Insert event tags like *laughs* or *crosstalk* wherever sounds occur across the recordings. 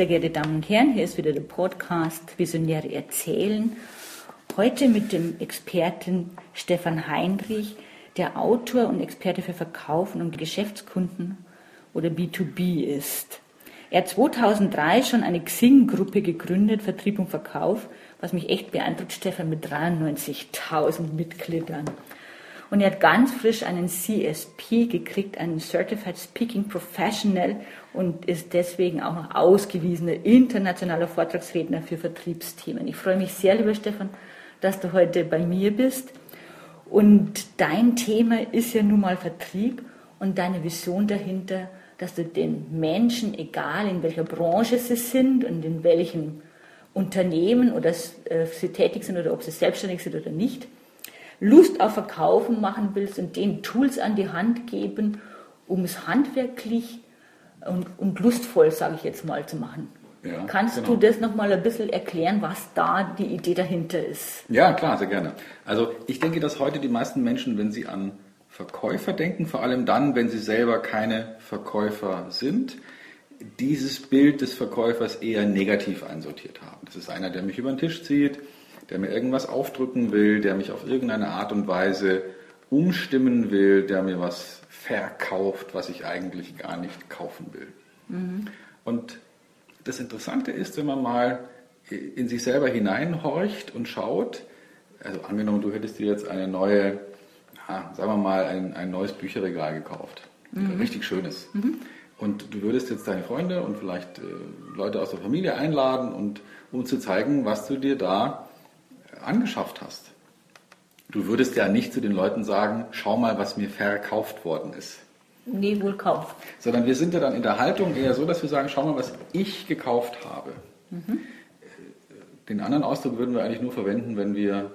Sehr geehrte Damen und Herren, hier ist wieder der Podcast Visionäre erzählen. Heute mit dem Experten Stefan Heinrich, der Autor und Experte für Verkaufen und Geschäftskunden oder B2B ist. Er hat 2003 schon eine Xing-Gruppe gegründet, Vertrieb und Verkauf, was mich echt beeindruckt, Stefan, mit 93.000 Mitgliedern. Und er hat ganz frisch einen CSP gekriegt, einen Certified Speaking Professional und ist deswegen auch noch ausgewiesener internationaler Vortragsredner für Vertriebsthemen. Ich freue mich sehr, lieber Stefan, dass du heute bei mir bist. Und dein Thema ist ja nun mal Vertrieb und deine Vision dahinter, dass du den Menschen, egal in welcher Branche sie sind und in welchem Unternehmen oder äh, sie tätig sind oder ob sie selbstständig sind oder nicht, Lust auf Verkaufen machen willst und denen Tools an die Hand geben, um es handwerklich und, und lustvoll, sage ich jetzt mal, zu machen. Ja, Kannst genau. du das nochmal ein bisschen erklären, was da die Idee dahinter ist? Ja, klar, sehr gerne. Also ich denke, dass heute die meisten Menschen, wenn sie an Verkäufer denken, vor allem dann, wenn sie selber keine Verkäufer sind, dieses Bild des Verkäufers eher negativ einsortiert haben. Das ist einer, der mich über den Tisch zieht, der mir irgendwas aufdrücken will, der mich auf irgendeine Art und Weise umstimmen will, der mir was verkauft, was ich eigentlich gar nicht kaufen will. Mhm. Und das Interessante ist, wenn man mal in sich selber hineinhorcht und schaut, also angenommen, du hättest dir jetzt eine neue, ja, sagen wir mal, ein, ein neues Bücherregal gekauft. Mhm. Richtig schönes. Mhm. Und du würdest jetzt deine Freunde und vielleicht äh, Leute aus der Familie einladen, und, um zu zeigen, was du dir da angeschafft hast. Du würdest ja nicht zu den Leuten sagen, schau mal, was mir verkauft worden ist. Nee, wohl kauf. Sondern wir sind ja dann in der Haltung eher so, dass wir sagen, schau mal, was ich gekauft habe. Mhm. Den anderen Ausdruck würden wir eigentlich nur verwenden, wenn wir,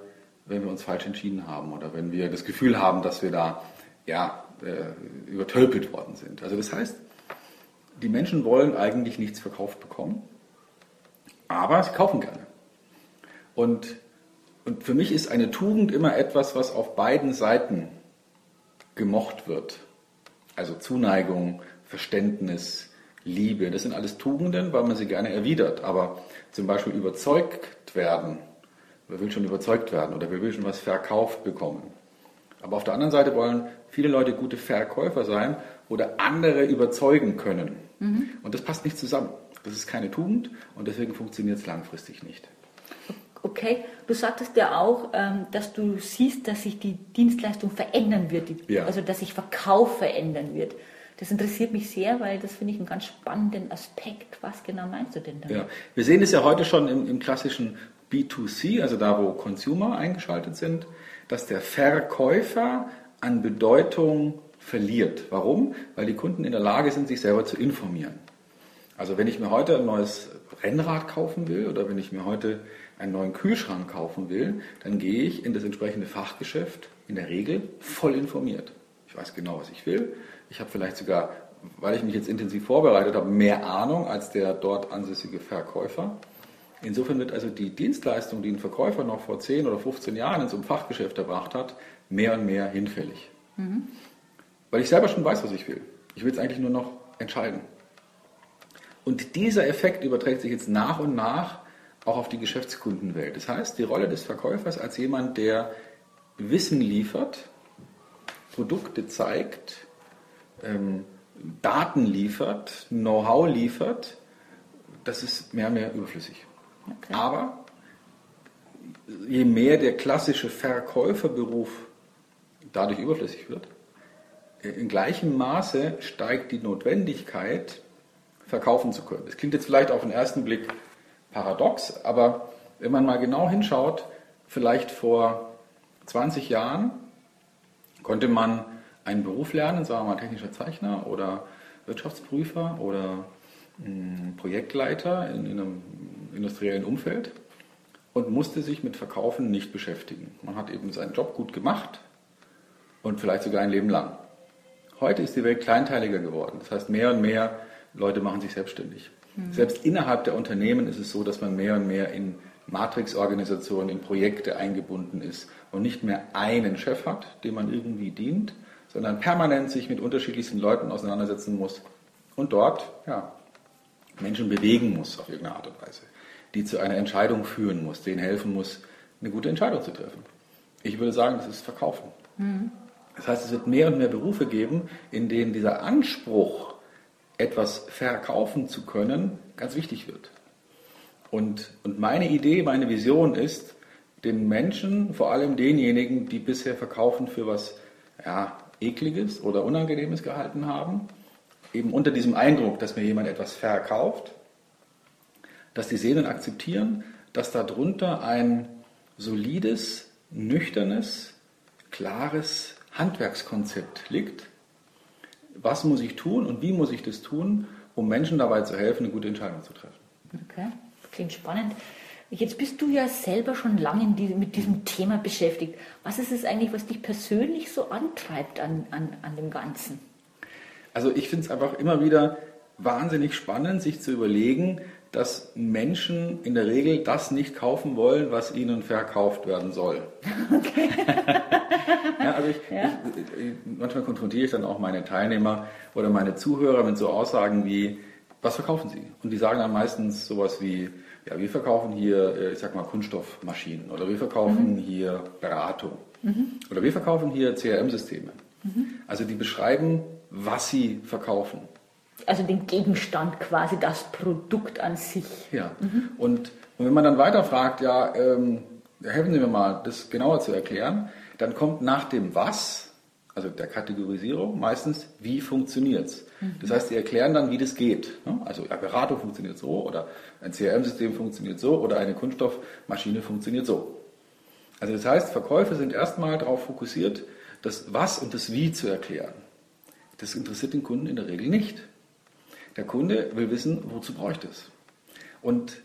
wenn wir uns falsch entschieden haben oder wenn wir das Gefühl haben, dass wir da ja, äh, übertölpelt worden sind. Also das heißt, die Menschen wollen eigentlich nichts verkauft bekommen, aber sie kaufen gerne. Und und für mich ist eine Tugend immer etwas, was auf beiden Seiten gemocht wird. Also Zuneigung, Verständnis, Liebe, das sind alles Tugenden, weil man sie gerne erwidert. Aber zum Beispiel überzeugt werden, wer will schon überzeugt werden oder wer will schon was verkauft bekommen. Aber auf der anderen Seite wollen viele Leute gute Verkäufer sein oder andere überzeugen können. Mhm. Und das passt nicht zusammen. Das ist keine Tugend und deswegen funktioniert es langfristig nicht. Okay, du sagtest ja auch, ähm, dass du siehst, dass sich die Dienstleistung verändern wird, ja. also dass sich Verkauf verändern wird. Das interessiert mich sehr, weil das finde ich einen ganz spannenden Aspekt. Was genau meinst du denn damit? Ja, wir sehen es ja heute schon im, im klassischen B2C, also da, wo Consumer eingeschaltet sind, dass der Verkäufer an Bedeutung verliert. Warum? Weil die Kunden in der Lage sind, sich selber zu informieren. Also wenn ich mir heute ein neues Rennrad kaufen will oder wenn ich mir heute einen neuen Kühlschrank kaufen will, dann gehe ich in das entsprechende Fachgeschäft in der Regel voll informiert. Ich weiß genau, was ich will. Ich habe vielleicht sogar, weil ich mich jetzt intensiv vorbereitet habe, mehr Ahnung als der dort ansässige Verkäufer. Insofern wird also die Dienstleistung, die ein Verkäufer noch vor 10 oder 15 Jahren in so einem Fachgeschäft erbracht hat, mehr und mehr hinfällig. Mhm. Weil ich selber schon weiß, was ich will. Ich will es eigentlich nur noch entscheiden. Und dieser Effekt überträgt sich jetzt nach und nach auch auf die Geschäftskundenwelt. Das heißt, die Rolle des Verkäufers als jemand, der Wissen liefert, Produkte zeigt, ähm, Daten liefert, Know-how liefert, das ist mehr und mehr überflüssig. Okay. Aber je mehr der klassische Verkäuferberuf dadurch überflüssig wird, in gleichem Maße steigt die Notwendigkeit, verkaufen zu können. Das klingt jetzt vielleicht auf den ersten Blick paradox, aber wenn man mal genau hinschaut, vielleicht vor 20 Jahren konnte man einen Beruf lernen, sagen wir mal technischer Zeichner oder Wirtschaftsprüfer oder Projektleiter in einem industriellen Umfeld und musste sich mit Verkaufen nicht beschäftigen. Man hat eben seinen Job gut gemacht und vielleicht sogar ein Leben lang. Heute ist die Welt kleinteiliger geworden. Das heißt, mehr und mehr Leute machen sich selbstständig. Mhm. Selbst innerhalb der Unternehmen ist es so, dass man mehr und mehr in Matrix-Organisationen, in Projekte eingebunden ist und nicht mehr einen Chef hat, dem man irgendwie dient, sondern permanent sich mit unterschiedlichsten Leuten auseinandersetzen muss und dort ja, Menschen bewegen muss auf irgendeine Art und Weise, die zu einer Entscheidung führen muss, denen helfen muss, eine gute Entscheidung zu treffen. Ich würde sagen, das ist Verkaufen. Mhm. Das heißt, es wird mehr und mehr Berufe geben, in denen dieser Anspruch, etwas verkaufen zu können, ganz wichtig wird. Und, und meine Idee, meine Vision ist, den Menschen, vor allem denjenigen, die bisher Verkaufen für was ja, Ekliges oder Unangenehmes gehalten haben, eben unter diesem Eindruck, dass mir jemand etwas verkauft, dass die sehen und akzeptieren, dass darunter ein solides, nüchternes, klares Handwerkskonzept liegt. Was muss ich tun und wie muss ich das tun, um Menschen dabei zu helfen, eine gute Entscheidung zu treffen? Okay, klingt spannend. Jetzt bist du ja selber schon lange mit diesem Thema beschäftigt. Was ist es eigentlich, was dich persönlich so antreibt an, an, an dem Ganzen? Also ich finde es einfach immer wieder wahnsinnig spannend, sich zu überlegen, dass Menschen in der Regel das nicht kaufen wollen, was ihnen verkauft werden soll. Okay. ja, also ich, ja. Ich, manchmal konfrontiere ich dann auch meine Teilnehmer oder meine Zuhörer mit so Aussagen wie, was verkaufen sie? Und die sagen dann meistens sowas wie, ja, wir verkaufen hier, äh, ich sag mal, Kunststoffmaschinen oder wir verkaufen mhm. hier Beratung mhm. oder wir verkaufen hier CRM-Systeme. Mhm. Also die beschreiben was sie verkaufen. Also den Gegenstand quasi, das Produkt an sich. Ja, mhm. und, und, wenn man dann weiter fragt, ja, ähm, helfen Sie mir mal, das genauer zu erklären, dann kommt nach dem Was, also der Kategorisierung, meistens, wie funktioniert es. Mhm. Das heißt, sie erklären dann, wie das geht. Ne? Also eine Beratung funktioniert so oder ein CRM-System funktioniert so oder eine Kunststoffmaschine funktioniert so. Also das heißt, Verkäufe sind erstmal darauf fokussiert, das Was und das Wie zu erklären. Das interessiert den Kunden in der Regel nicht. Der Kunde will wissen, wozu brauche ich das? Und,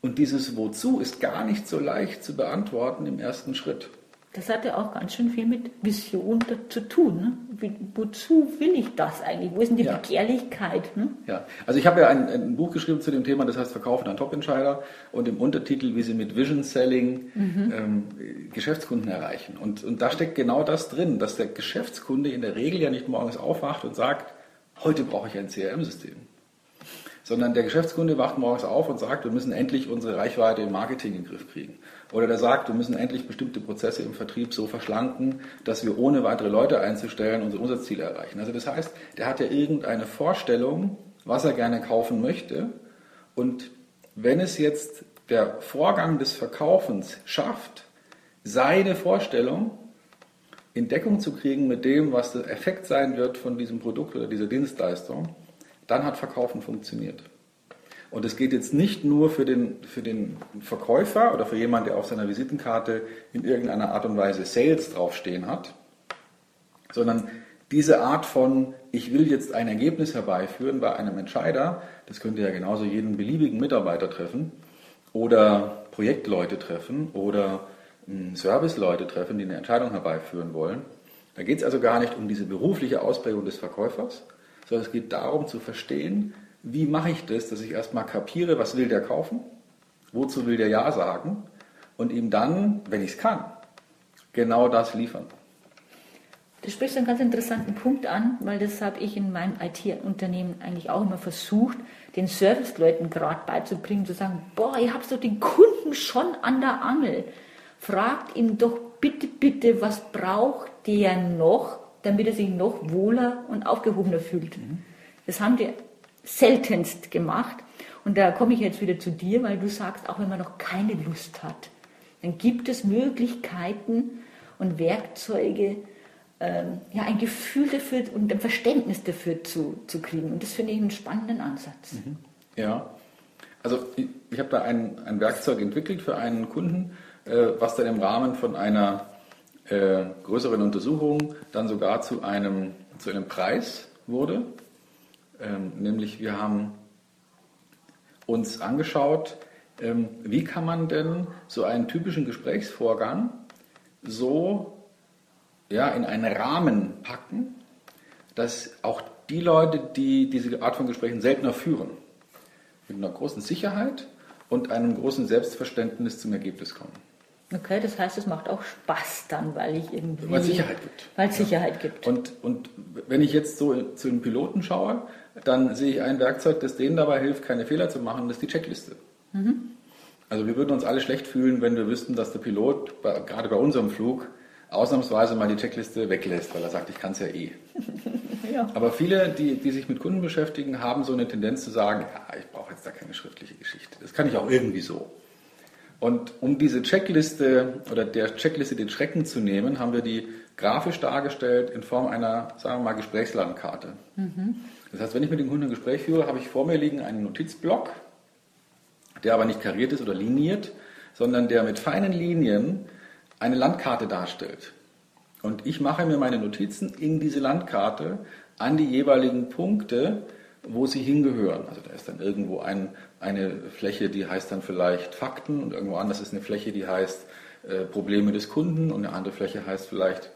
und dieses Wozu ist gar nicht so leicht zu beantworten im ersten Schritt. Das hat ja auch ganz schön viel mit Vision zu tun. Ne? Wozu will ich das eigentlich? Wo ist denn die ja. Begehrlichkeit? Ne? Ja, also ich habe ja ein, ein, Buch geschrieben zu dem Thema, das heißt Verkaufen an Top-Entscheider und im Untertitel, wie Sie mit Vision Selling mhm. ähm, Geschäftskunden erreichen. Und, und da steckt genau das drin, dass der Geschäftskunde in der Regel ja nicht morgens aufwacht und sagt, heute brauche ich ein CRM-System sondern der Geschäftskunde wacht morgens auf und sagt, wir müssen endlich unsere Reichweite im Marketing in den Griff kriegen. Oder der sagt, wir müssen endlich bestimmte Prozesse im Vertrieb so verschlanken, dass wir ohne weitere Leute einzustellen unsere Umsatzziele erreichen. Also das heißt, der hat ja irgendeine Vorstellung, was er gerne kaufen möchte. Und wenn es jetzt der Vorgang des Verkaufens schafft, seine Vorstellung in Deckung zu kriegen mit dem, was der Effekt sein wird von diesem Produkt oder dieser Dienstleistung, dann hat Verkaufen funktioniert. Und es geht jetzt nicht nur für den, für den Verkäufer oder für jemanden, der auf seiner Visitenkarte in irgendeiner Art und Weise Sales draufstehen hat, sondern diese Art von, ich will jetzt ein Ergebnis herbeiführen bei einem Entscheider, das könnte ja genauso jeden beliebigen Mitarbeiter treffen oder Projektleute treffen oder Serviceleute treffen, die eine Entscheidung herbeiführen wollen. Da geht es also gar nicht um diese berufliche Ausprägung des Verkäufers, sondern es geht darum zu verstehen, wie mache ich das, dass ich erstmal kapiere, was will der kaufen, wozu will der Ja sagen und ihm dann, wenn ich es kann, genau das liefern. Du sprichst einen ganz interessanten Punkt an, weil das habe ich in meinem IT-Unternehmen eigentlich auch immer versucht, den Serviceleuten gerade beizubringen, zu sagen, boah, ihr habt doch den Kunden schon an der Angel. Fragt ihn doch bitte, bitte, was braucht der noch, damit er sich noch wohler und aufgehobener fühlt. Das haben die seltenst gemacht. Und da komme ich jetzt wieder zu dir, weil du sagst, auch wenn man noch keine Lust hat, dann gibt es Möglichkeiten und Werkzeuge, ähm, ja, ein Gefühl dafür und ein Verständnis dafür zu, zu kriegen. Und das finde ich einen spannenden Ansatz. Mhm. Ja, also ich, ich habe da ein, ein Werkzeug entwickelt für einen Kunden, was dann im Rahmen von einer äh, größeren Untersuchung dann sogar zu einem, zu einem Preis wurde. Ähm, nämlich wir haben uns angeschaut, ähm, wie kann man denn so einen typischen Gesprächsvorgang so ja, in einen Rahmen packen, dass auch die Leute, die diese Art von Gesprächen seltener führen, mit einer großen Sicherheit und einem großen Selbstverständnis zum Ergebnis kommen. Okay, das heißt, es macht auch Spaß dann, weil ich irgendwie. Weil es Sicherheit gibt. Weil es Sicherheit ja. gibt. Und, und wenn ich jetzt so zu den Piloten schaue, dann sehe ich ein Werkzeug, das denen dabei hilft, keine Fehler zu machen, das ist die Checkliste. Mhm. Also wir würden uns alle schlecht fühlen, wenn wir wüssten, dass der Pilot, bei, gerade bei unserem Flug, ausnahmsweise mal die Checkliste weglässt, weil er sagt, ich kann es ja eh. *laughs* ja. Aber viele, die, die sich mit Kunden beschäftigen, haben so eine Tendenz zu sagen, ja, ich brauche jetzt da keine schriftliche Geschichte. Das kann ich auch irgendwie so. Und um diese Checkliste oder der Checkliste den Schrecken zu nehmen, haben wir die grafisch dargestellt in Form einer, sagen wir mal, Gesprächslandkarte. Mhm. Das heißt, wenn ich mit dem Kunden ein Gespräch führe, habe ich vor mir liegen einen Notizblock, der aber nicht kariert ist oder liniert, sondern der mit feinen Linien eine Landkarte darstellt. Und ich mache mir meine Notizen in diese Landkarte an die jeweiligen Punkte, wo sie hingehören. Also da ist dann irgendwo ein, eine Fläche, die heißt dann vielleicht Fakten und irgendwo anders ist eine Fläche, die heißt äh, Probleme des Kunden und eine andere Fläche heißt vielleicht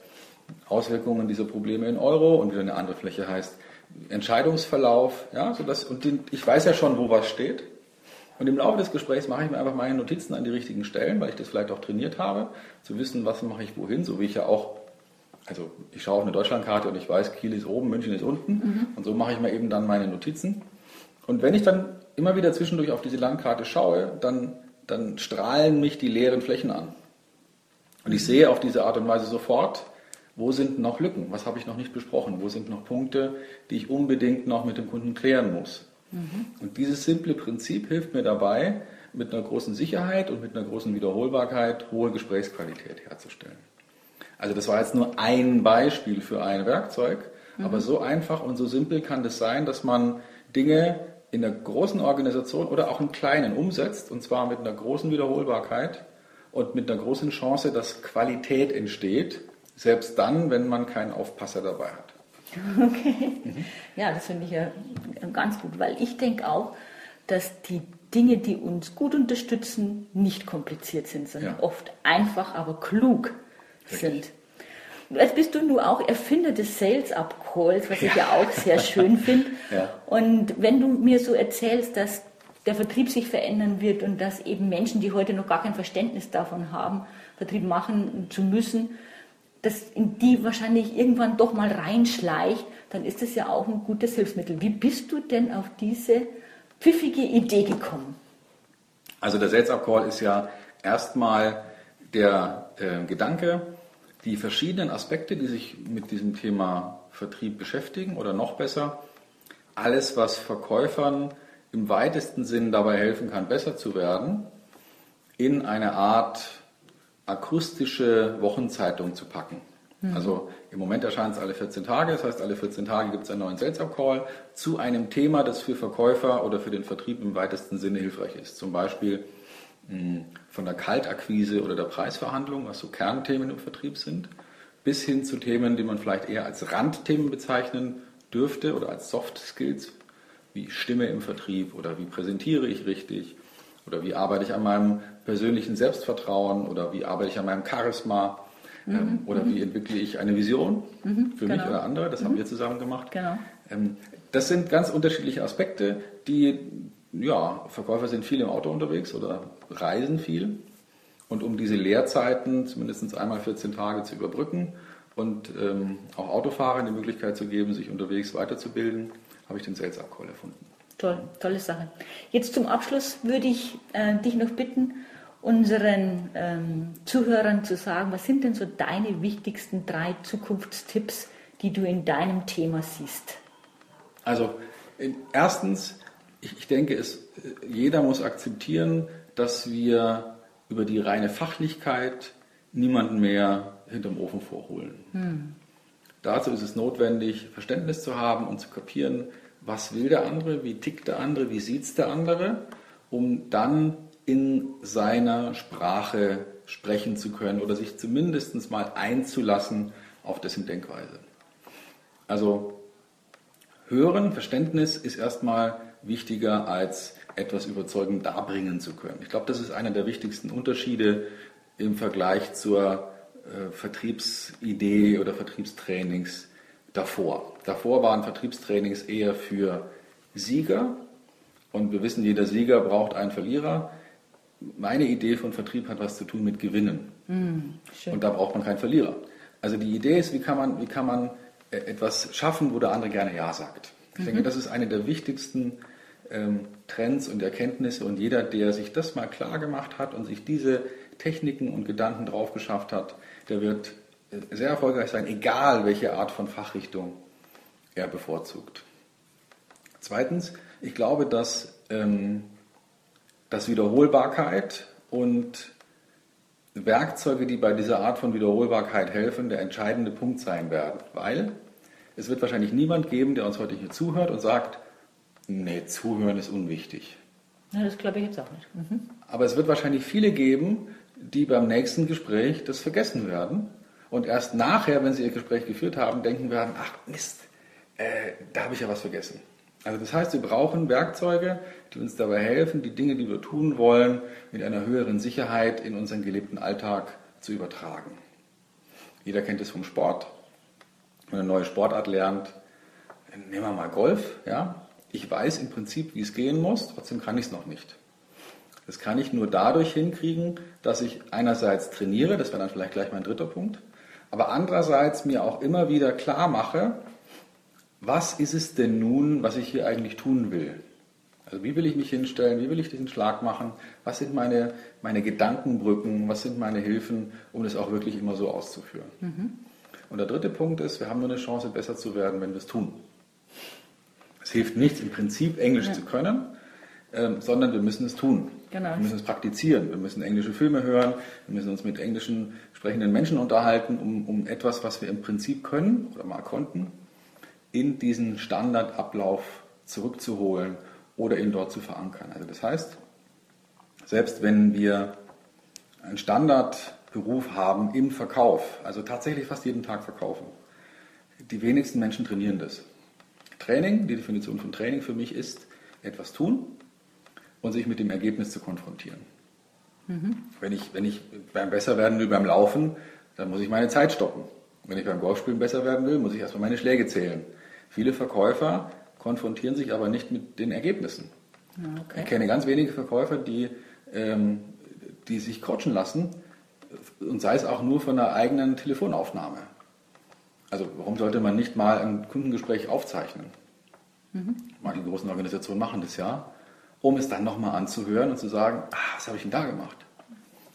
Auswirkungen dieser Probleme in Euro und wieder eine andere Fläche heißt Entscheidungsverlauf. Ja, sodass, und den, ich weiß ja schon, wo was steht. Und im Laufe des Gesprächs mache ich mir einfach meine Notizen an die richtigen Stellen, weil ich das vielleicht auch trainiert habe, zu wissen, was mache ich wohin, so wie ich ja auch, also ich schaue auf eine Deutschlandkarte und ich weiß, Kiel ist oben, München ist unten mhm. und so mache ich mir eben dann meine Notizen. Und wenn ich dann immer wieder zwischendurch auf diese Landkarte schaue, dann, dann strahlen mich die leeren Flächen an. Und ich sehe auf diese Art und Weise sofort, wo sind noch Lücken, was habe ich noch nicht besprochen, wo sind noch Punkte, die ich unbedingt noch mit dem Kunden klären muss. Mhm. Und dieses simple Prinzip hilft mir dabei, mit einer großen Sicherheit und mit einer großen Wiederholbarkeit hohe Gesprächsqualität herzustellen. Also das war jetzt nur ein Beispiel für ein Werkzeug, mhm. aber so einfach und so simpel kann das sein, dass man Dinge in einer großen Organisation oder auch in kleinen umsetzt, und zwar mit einer großen Wiederholbarkeit und mit einer großen Chance, dass Qualität entsteht, selbst dann, wenn man keinen Aufpasser dabei hat. *laughs* Okay. Mhm. Ja, das finde ich ja ganz gut, weil ich denke auch, dass die Dinge, die uns gut unterstützen, nicht kompliziert sind, sondern ja. oft einfach, aber klug. Sind. Jetzt bist du nur auch Erfinder des Sales Up Calls, was ich ja, ja auch sehr schön finde. Ja. Und wenn du mir so erzählst, dass der Vertrieb sich verändern wird und dass eben Menschen, die heute noch gar kein Verständnis davon haben, Vertrieb machen zu müssen, das in die wahrscheinlich irgendwann doch mal reinschleicht, dann ist das ja auch ein gutes Hilfsmittel. Wie bist du denn auf diese pfiffige Idee gekommen? Also der Sales Up Call ist ja erstmal der äh, Gedanke, die verschiedenen Aspekte, die sich mit diesem Thema Vertrieb beschäftigen oder noch besser, alles, was Verkäufern im weitesten Sinn dabei helfen kann, besser zu werden, in eine Art akustische Wochenzeitung zu packen. Mhm. Also im Moment erscheint es alle 14 Tage, das heißt alle 14 Tage gibt es einen neuen Sales Up Call zu einem Thema, das für Verkäufer oder für den Vertrieb im weitesten Sinne hilfreich ist. Zum Beispiel von der Kaltakquise oder der Preisverhandlung, was so Kernthemen im Vertrieb sind, bis hin zu Themen, die man vielleicht eher als Randthemen bezeichnen dürfte oder als Soft Skills, wie Stimme im Vertrieb oder wie präsentiere ich richtig oder wie arbeite ich an meinem persönlichen Selbstvertrauen oder wie arbeite ich an meinem Charisma ähm, mhm. oder mhm. wie entwickle ich eine Vision mhm. für genau. mich oder andere. Das mhm. haben wir zusammen gemacht. Genau. Ähm, das sind ganz unterschiedliche Aspekte, die, ja, Verkäufer sind viel im Auto unterwegs oder reisen viel. Und um diese Leerzeiten zumindest einmal 14 Tage zu überbrücken und ähm, auch Autofahrern die Möglichkeit zu geben, sich unterwegs weiterzubilden, habe ich den Sales Up Call erfunden. Toll, tolle Sache. Jetzt zum Abschluss würde ich äh, dich noch bitten, unseren ähm, Zuhörern zu sagen, was sind denn so deine wichtigsten drei Zukunftstipps, die du in deinem Thema siehst? Also erstens, ich, ich denke, es, jeder muss akzeptieren, dass wir über die reine Fachlichkeit niemanden mehr hinterm Ofen vorholen. Hm. Dazu ist es notwendig, Verständnis zu haben und zu kapieren, was will der andere, wie tickt der andere, wie sieht es der andere, um dann in seiner Sprache sprechen zu können oder sich zumindest mal einzulassen auf dessen Denkweise. Also Hören, Verständnis ist erstmal wichtiger als etwas überzeugend darbringen zu können. Ich glaube, das ist einer der wichtigsten Unterschiede im Vergleich zur äh, Vertriebsidee oder Vertriebstrainings davor. Davor waren Vertriebstrainings eher für Sieger und wir wissen, jeder Sieger braucht einen Verlierer. Meine Idee von Vertrieb hat was zu tun mit Gewinnen. Mm, und da braucht man keinen Verlierer. Also die Idee ist, wie kann man, wie kann man äh, etwas schaffen, wo der andere gerne Ja sagt. Ich mhm. denke, das ist eine der wichtigsten Trends und Erkenntnisse und jeder, der sich das mal klar gemacht hat und sich diese Techniken und Gedanken drauf geschafft hat, der wird äh, sehr erfolgreich sein, egal welche Art von Fachrichtung er bevorzugt. Zweitens, ich glaube, dass, ähm, dass Wiederholbarkeit und Werkzeuge, die bei dieser Art von Wiederholbarkeit helfen, der entscheidende Punkt sein werden. Weil es wird wahrscheinlich niemand geben, der uns heute hier zuhört und sagt, nee, zuhören ist unwichtig. Ja, das glaube ich jetzt auch nicht. Mhm. Aber es wird wahrscheinlich viele geben, die beim nächsten Gespräch das vergessen werden und erst nachher, wenn sie ihr Gespräch geführt haben, denken werden, ach Mist, äh, da habe ich ja was vergessen. Also das heißt, wir brauchen Werkzeuge, die uns dabei helfen, die Dinge, die wir tun wollen, mit einer höheren Sicherheit in unseren gelebten Alltag zu übertragen. Jeder kennt es vom Sport. Wenn man eine neue Sportart lernt, nehmen wir mal Golf. Ja? Ich weiß im Prinzip, wie es gehen muss, trotzdem kann ich es noch nicht. Das kann ich nur dadurch hinkriegen, dass ich einerseits trainiere, das wäre dann vielleicht gleich mein dritter Punkt, aber andererseits mir auch immer wieder klar mache, was ist es denn nun, was ich hier eigentlich tun will? Also wie will ich mich hinstellen, wie will ich diesen Schlag machen, was sind meine, meine Gedankenbrücken, was sind meine Hilfen, um das auch wirklich immer so auszuführen. Mhm. Und der dritte Punkt ist, wir haben nur eine Chance, besser zu werden, wenn wir es tun. Es hilft nichts, im Prinzip Englisch ja. zu können, ähm, sondern wir müssen es tun. Genau. Wir müssen es praktizieren. Wir müssen englische Filme hören, wir müssen uns mit englischen sprechenden Menschen unterhalten, um, um etwas, was wir im Prinzip können oder mal konnten, in diesen Standardablauf zurückzuholen oder ihn dort zu verankern. Also das heißt, selbst wenn wir einen Standardberuf haben im Verkauf, also tatsächlich fast jeden Tag verkaufen, die wenigsten Menschen trainieren das. Training, die Definition von Training für mich ist, etwas tun und sich mit dem Ergebnis zu konfrontieren. Mhm. Wenn, ich, wenn ich beim Besserwerden will beim Laufen, dann muss ich meine Zeit stoppen. Wenn ich beim Golfspielen besser werden will, muss ich erstmal meine Schläge zählen. Viele Verkäufer konfrontieren sich aber nicht mit den Ergebnissen. Okay. Ich kenne ganz wenige Verkäufer, die, ähm, die sich coachen lassen und sei es auch nur von einer eigenen Telefonaufnahme. Also warum sollte man nicht mal ein Kundengespräch aufzeichnen? Mhm. Manche großen Organisationen machen das ja, um es dann nochmal anzuhören und zu sagen, ah, was habe ich denn da gemacht?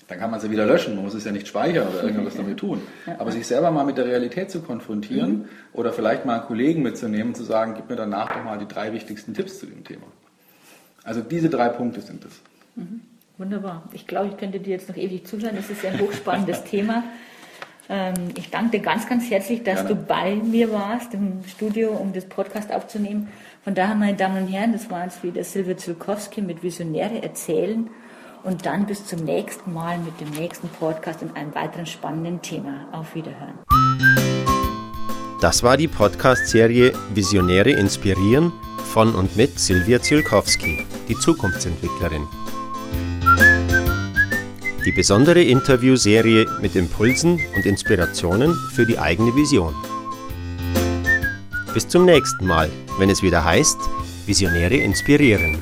Dann kann man es ja wieder löschen, man muss es ja nicht speichern oder irgendwas damit tun. Aber sich selber mal mit der Realität zu konfrontieren mhm. oder vielleicht mal einen Kollegen mitzunehmen und zu sagen, gib mir danach doch mal die drei wichtigsten Tipps zu dem Thema. Also diese drei Punkte sind es. Mhm. Wunderbar. Ich glaube, ich könnte dir jetzt noch ewig zuhören. Das ist ja ein hochspannendes *laughs* Thema. Ähm, ich danke dir ganz, ganz herzlich, dass Gerne. du bei mir warst im Studio, um das Podcast aufzunehmen. Von daher, meine Damen und Herren, das war jetzt wieder Silvia Zulkowski mit Visionäre erzählen und dann bis zum nächsten Mal mit dem nächsten Podcast und einem weiteren spannenden Thema. Auf Wiederhören. Das war die Podcast-Serie Visionäre inspirieren von und mit Silvia Zielkowski, die Zukunftsentwicklerin. Die besondere Interviewserie mit Impulsen und Inspirationen für die eigene Vision. Bis zum nächsten Mal, wenn es wieder heißt, Visionäre inspirieren.